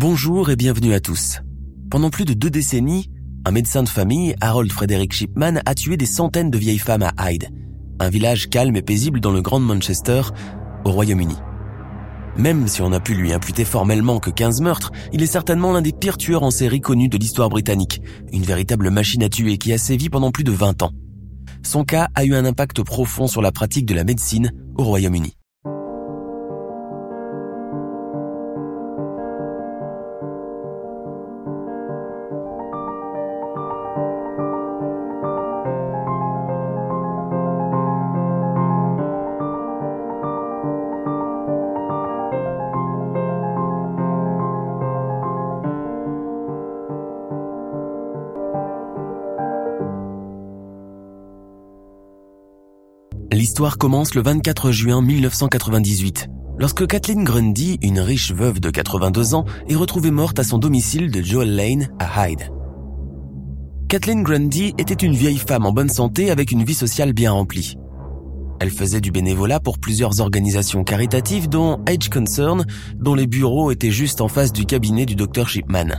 Bonjour et bienvenue à tous. Pendant plus de deux décennies, un médecin de famille, Harold Frederick Shipman, a tué des centaines de vieilles femmes à Hyde, un village calme et paisible dans le Grand Manchester, au Royaume-Uni. Même si on a pu lui imputer formellement que 15 meurtres, il est certainement l'un des pires tueurs en série connus de l'histoire britannique, une véritable machine à tuer qui a sévi pendant plus de 20 ans. Son cas a eu un impact profond sur la pratique de la médecine au Royaume-Uni. L'histoire commence le 24 juin 1998, lorsque Kathleen Grundy, une riche veuve de 82 ans, est retrouvée morte à son domicile de Joel Lane à Hyde. Kathleen Grundy était une vieille femme en bonne santé avec une vie sociale bien remplie. Elle faisait du bénévolat pour plusieurs organisations caritatives dont Age Concern, dont les bureaux étaient juste en face du cabinet du docteur Shipman.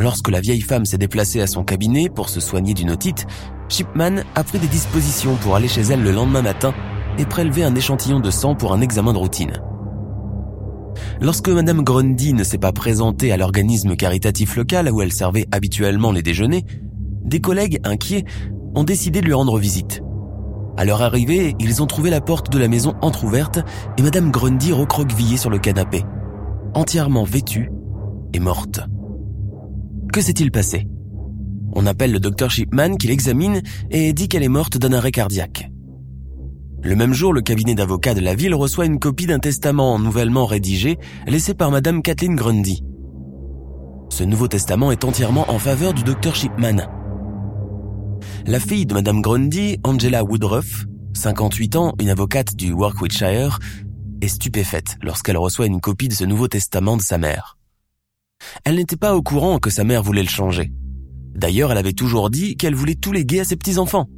Lorsque la vieille femme s'est déplacée à son cabinet pour se soigner d'une otite, Shipman a pris des dispositions pour aller chez elle le lendemain matin et prélever un échantillon de sang pour un examen de routine. Lorsque Madame Grundy ne s'est pas présentée à l'organisme caritatif local où elle servait habituellement les déjeuners, des collègues inquiets ont décidé de lui rendre visite. À leur arrivée, ils ont trouvé la porte de la maison entr'ouverte et Madame Grundy recroquevillée sur le canapé, entièrement vêtue et morte. Que s'est-il passé? On appelle le docteur Shipman qui l'examine et dit qu'elle est morte d'un arrêt cardiaque. Le même jour, le cabinet d'avocats de la ville reçoit une copie d'un testament nouvellement rédigé laissé par Madame Kathleen Grundy. Ce nouveau testament est entièrement en faveur du docteur Shipman. La fille de Madame Grundy, Angela Woodruff, 58 ans, une avocate du Warwickshire, est stupéfaite lorsqu'elle reçoit une copie de ce nouveau testament de sa mère. Elle n'était pas au courant que sa mère voulait le changer. D'ailleurs, elle avait toujours dit qu'elle voulait tout léguer à ses petits-enfants.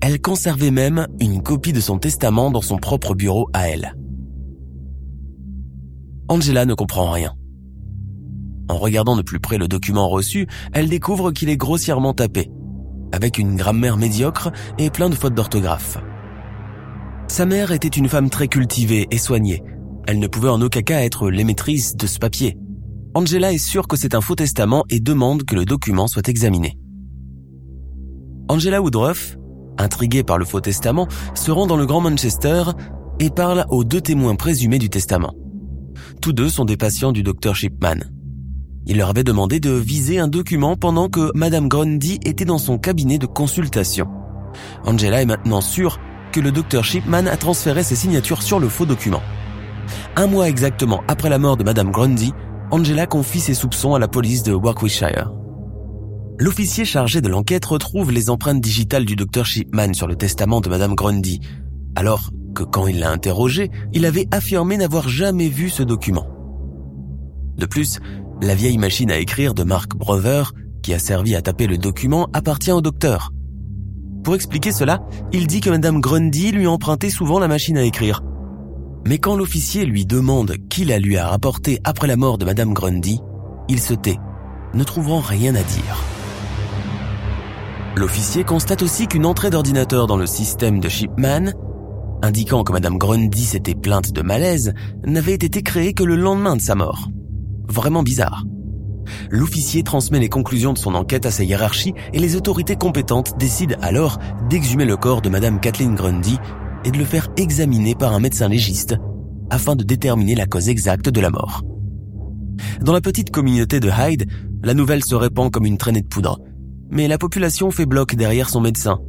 Elle conservait même une copie de son testament dans son propre bureau à elle. Angela ne comprend rien. En regardant de plus près le document reçu, elle découvre qu'il est grossièrement tapé, avec une grammaire médiocre et plein de fautes d'orthographe. Sa mère était une femme très cultivée et soignée. Elle ne pouvait en aucun cas être l'émettrice de ce papier. Angela est sûre que c'est un faux testament et demande que le document soit examiné. Angela Woodruff, intriguée par le faux testament, se rend dans le Grand Manchester et parle aux deux témoins présumés du testament. Tous deux sont des patients du docteur Shipman. Il leur avait demandé de viser un document pendant que Madame Grundy était dans son cabinet de consultation. Angela est maintenant sûre que le docteur Shipman a transféré ses signatures sur le faux document. Un mois exactement après la mort de Madame Grundy, Angela confie ses soupçons à la police de Warwickshire. L'officier chargé de l'enquête retrouve les empreintes digitales du docteur Shipman sur le testament de Madame Grundy, alors que quand il l'a interrogé, il avait affirmé n'avoir jamais vu ce document. De plus, la vieille machine à écrire de Mark Brother, qui a servi à taper le document, appartient au docteur. Pour expliquer cela, il dit que Madame Grundy lui empruntait souvent la machine à écrire, mais quand l'officier lui demande qui la lui a rapporté après la mort de Madame Grundy, il se tait, ne trouvant rien à dire. L'officier constate aussi qu'une entrée d'ordinateur dans le système de Shipman, indiquant que Madame Grundy s'était plainte de malaise, n'avait été créée que le lendemain de sa mort. Vraiment bizarre. L'officier transmet les conclusions de son enquête à sa hiérarchie et les autorités compétentes décident alors d'exhumer le corps de Madame Kathleen Grundy et de le faire examiner par un médecin légiste afin de déterminer la cause exacte de la mort. Dans la petite communauté de Hyde, La nouvelle se répand comme une traînée de poudre. Mais la population fait bloc derrière son médecin.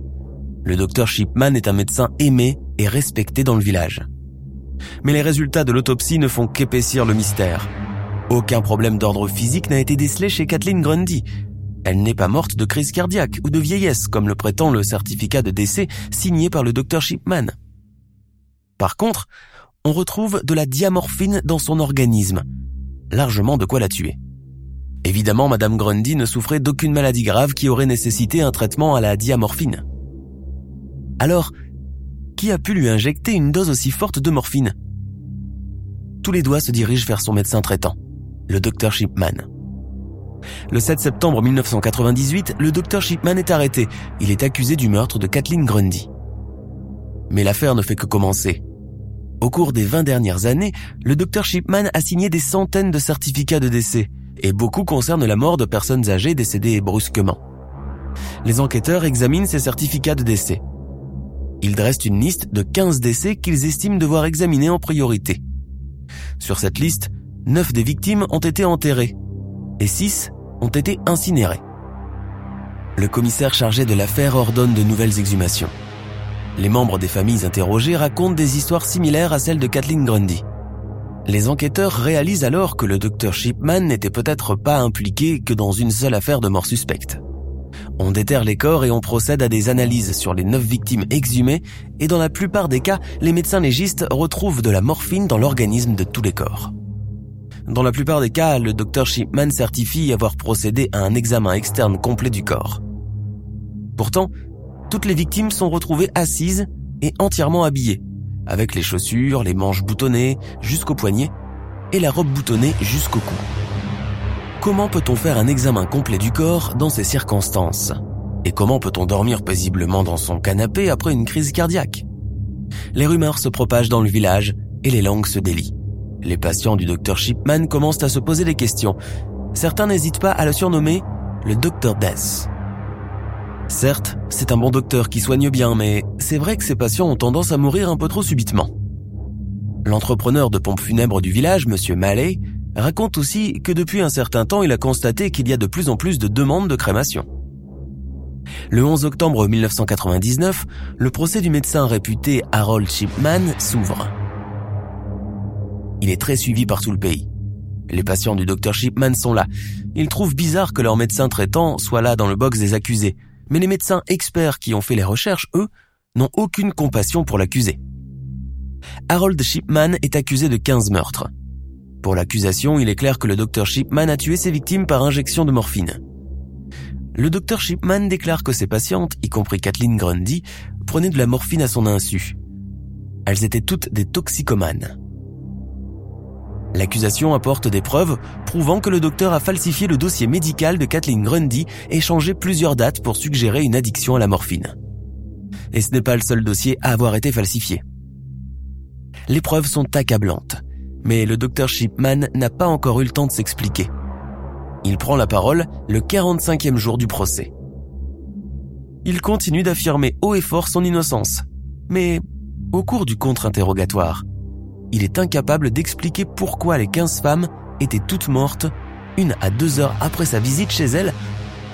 Le docteur Shipman est un médecin aimé et respecté dans le village. Mais les résultats de l'autopsie ne font qu'épaissir le mystère. Aucun problème d'ordre physique n'a été décelé chez Kathleen Grundy. Elle n'est pas morte de crise cardiaque ou de vieillesse, comme le prétend le certificat de décès signé par le docteur Shipman. Par contre, on retrouve de la diamorphine dans son organisme, largement de quoi la tuer. Évidemment, Madame Grundy ne souffrait d'aucune maladie grave qui aurait nécessité un traitement à la diamorphine. Alors, qui a pu lui injecter une dose aussi forte de morphine? Tous les doigts se dirigent vers son médecin traitant, le docteur Shipman. Le 7 septembre 1998, le docteur Shipman est arrêté. Il est accusé du meurtre de Kathleen Grundy. Mais l'affaire ne fait que commencer. Au cours des 20 dernières années, le docteur Shipman a signé des centaines de certificats de décès, et beaucoup concernent la mort de personnes âgées décédées brusquement. Les enquêteurs examinent ces certificats de décès. Ils dressent une liste de 15 décès qu'ils estiment devoir examiner en priorité. Sur cette liste, 9 des victimes ont été enterrées, et 6 ont été incinérées. Le commissaire chargé de l'affaire ordonne de nouvelles exhumations. Les membres des familles interrogées racontent des histoires similaires à celles de Kathleen Grundy. Les enquêteurs réalisent alors que le docteur Shipman n'était peut-être pas impliqué que dans une seule affaire de mort suspecte. On déterre les corps et on procède à des analyses sur les neuf victimes exhumées et dans la plupart des cas, les médecins légistes retrouvent de la morphine dans l'organisme de tous les corps. Dans la plupart des cas, le docteur Shipman certifie avoir procédé à un examen externe complet du corps. Pourtant, toutes les victimes sont retrouvées assises et entièrement habillées, avec les chaussures, les manches boutonnées jusqu'au poignet et la robe boutonnée jusqu'au cou. Comment peut-on faire un examen complet du corps dans ces circonstances? Et comment peut-on dormir paisiblement dans son canapé après une crise cardiaque? Les rumeurs se propagent dans le village et les langues se délient. Les patients du docteur Shipman commencent à se poser des questions. Certains n'hésitent pas à le surnommer le docteur Death. Certes, c'est un bon docteur qui soigne bien, mais c'est vrai que ses patients ont tendance à mourir un peu trop subitement. L'entrepreneur de pompes funèbres du village, Monsieur Mallet, raconte aussi que depuis un certain temps, il a constaté qu'il y a de plus en plus de demandes de crémation. Le 11 octobre 1999, le procès du médecin réputé Harold Shipman s'ouvre. Il est très suivi par tout le pays. Les patients du docteur Shipman sont là. Ils trouvent bizarre que leur médecin traitant soit là dans le box des accusés mais les médecins experts qui ont fait les recherches, eux, n'ont aucune compassion pour l'accusé. Harold Shipman est accusé de 15 meurtres. Pour l'accusation, il est clair que le docteur Shipman a tué ses victimes par injection de morphine. Le docteur Shipman déclare que ses patientes, y compris Kathleen Grundy, prenaient de la morphine à son insu. Elles étaient toutes des toxicomanes. L'accusation apporte des preuves prouvant que le docteur a falsifié le dossier médical de Kathleen Grundy et changé plusieurs dates pour suggérer une addiction à la morphine. Et ce n'est pas le seul dossier à avoir été falsifié. Les preuves sont accablantes, mais le docteur Shipman n'a pas encore eu le temps de s'expliquer. Il prend la parole le 45e jour du procès. Il continue d'affirmer haut et fort son innocence, mais au cours du contre-interrogatoire, il est incapable d'expliquer pourquoi les 15 femmes étaient toutes mortes, une à deux heures après sa visite chez elle,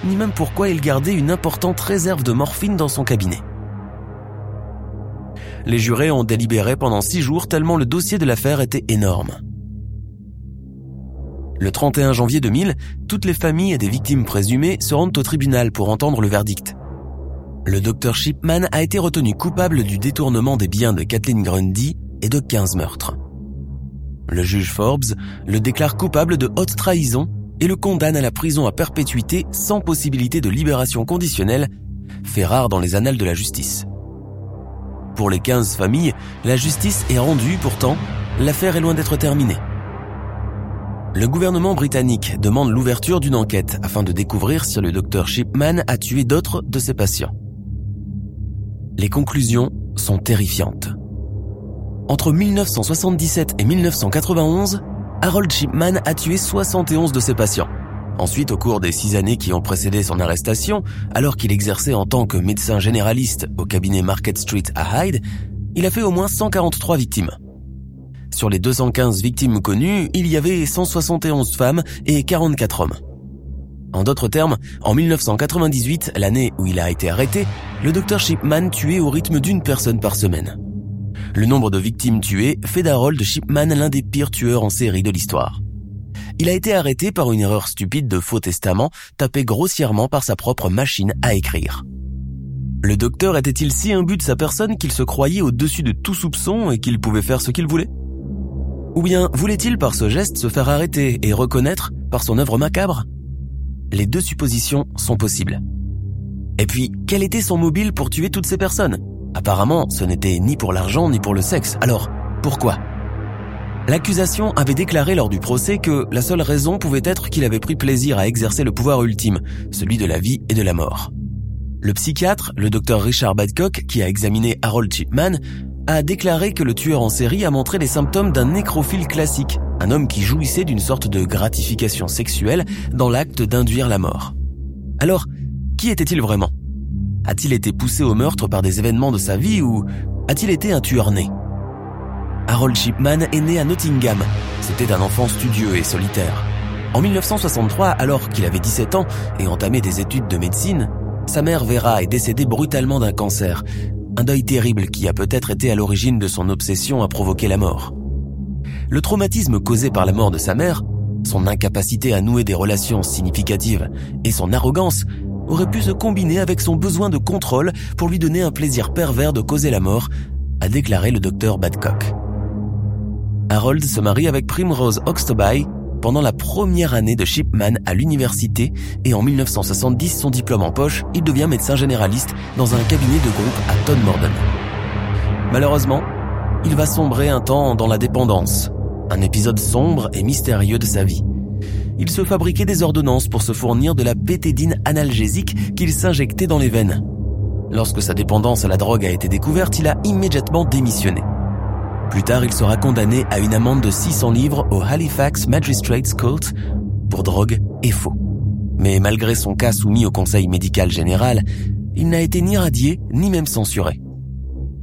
ni même pourquoi il gardait une importante réserve de morphine dans son cabinet. Les jurés ont délibéré pendant six jours tellement le dossier de l'affaire était énorme. Le 31 janvier 2000, toutes les familles des victimes présumées se rendent au tribunal pour entendre le verdict. Le docteur Shipman a été retenu coupable du détournement des biens de Kathleen Grundy et de 15 meurtres. Le juge Forbes le déclare coupable de haute trahison et le condamne à la prison à perpétuité sans possibilité de libération conditionnelle, fait rare dans les annales de la justice. Pour les 15 familles, la justice est rendue pourtant, l'affaire est loin d'être terminée. Le gouvernement britannique demande l'ouverture d'une enquête afin de découvrir si le docteur Shipman a tué d'autres de ses patients. Les conclusions sont terrifiantes. Entre 1977 et 1991, Harold Shipman a tué 71 de ses patients. Ensuite, au cours des six années qui ont précédé son arrestation, alors qu'il exerçait en tant que médecin généraliste au cabinet Market Street à Hyde, il a fait au moins 143 victimes. Sur les 215 victimes connues, il y avait 171 femmes et 44 hommes. En d'autres termes, en 1998, l'année où il a été arrêté, le docteur Shipman tuait au rythme d'une personne par semaine. Le nombre de victimes tuées fait d'Harold Shipman l'un des pires tueurs en série de l'histoire. Il a été arrêté par une erreur stupide de faux testament tapé grossièrement par sa propre machine à écrire. Le docteur était-il si imbu de sa personne qu'il se croyait au-dessus de tout soupçon et qu'il pouvait faire ce qu'il voulait? Ou bien voulait-il par ce geste se faire arrêter et reconnaître par son œuvre macabre? Les deux suppositions sont possibles. Et puis, quel était son mobile pour tuer toutes ces personnes? Apparemment, ce n'était ni pour l'argent ni pour le sexe. Alors, pourquoi? L'accusation avait déclaré lors du procès que la seule raison pouvait être qu'il avait pris plaisir à exercer le pouvoir ultime, celui de la vie et de la mort. Le psychiatre, le docteur Richard Badcock, qui a examiné Harold Chipman, a déclaré que le tueur en série a montré les symptômes d'un nécrophile classique, un homme qui jouissait d'une sorte de gratification sexuelle dans l'acte d'induire la mort. Alors, qui était-il vraiment? A-t-il été poussé au meurtre par des événements de sa vie ou a-t-il été un tueur né? Harold Shipman est né à Nottingham. C'était un enfant studieux et solitaire. En 1963, alors qu'il avait 17 ans et entamé des études de médecine, sa mère Vera est décédée brutalement d'un cancer. Un deuil terrible qui a peut-être été à l'origine de son obsession à provoquer la mort. Le traumatisme causé par la mort de sa mère, son incapacité à nouer des relations significatives et son arrogance auraient pu se combiner avec son besoin de contrôle pour lui donner un plaisir pervers de causer la mort, a déclaré le docteur Badcock. Harold se marie avec Primrose Oxtoby pendant la première année de Shipman à l'université et en 1970, son diplôme en poche, il devient médecin généraliste dans un cabinet de groupe à Todd Morden. Malheureusement, il va sombrer un temps dans la dépendance, un épisode sombre et mystérieux de sa vie. Il se fabriquait des ordonnances pour se fournir de la bétédine analgésique qu'il s'injectait dans les veines. Lorsque sa dépendance à la drogue a été découverte, il a immédiatement démissionné. Plus tard, il sera condamné à une amende de 600 livres au Halifax Magistrates Court pour drogue et faux. Mais malgré son cas soumis au Conseil médical général, il n'a été ni radié ni même censuré.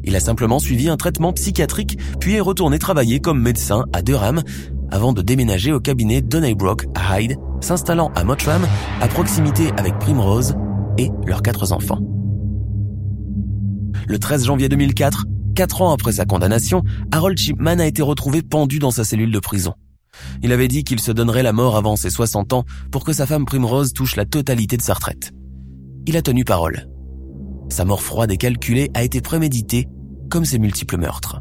Il a simplement suivi un traitement psychiatrique puis est retourné travailler comme médecin à Durham avant de déménager au cabinet Donnybrook à Hyde, s'installant à Mottram à proximité avec Primrose et leurs quatre enfants. Le 13 janvier 2004, Quatre ans après sa condamnation, Harold Chipman a été retrouvé pendu dans sa cellule de prison. Il avait dit qu'il se donnerait la mort avant ses 60 ans pour que sa femme Primrose touche la totalité de sa retraite. Il a tenu parole. Sa mort froide et calculée a été préméditée, comme ses multiples meurtres.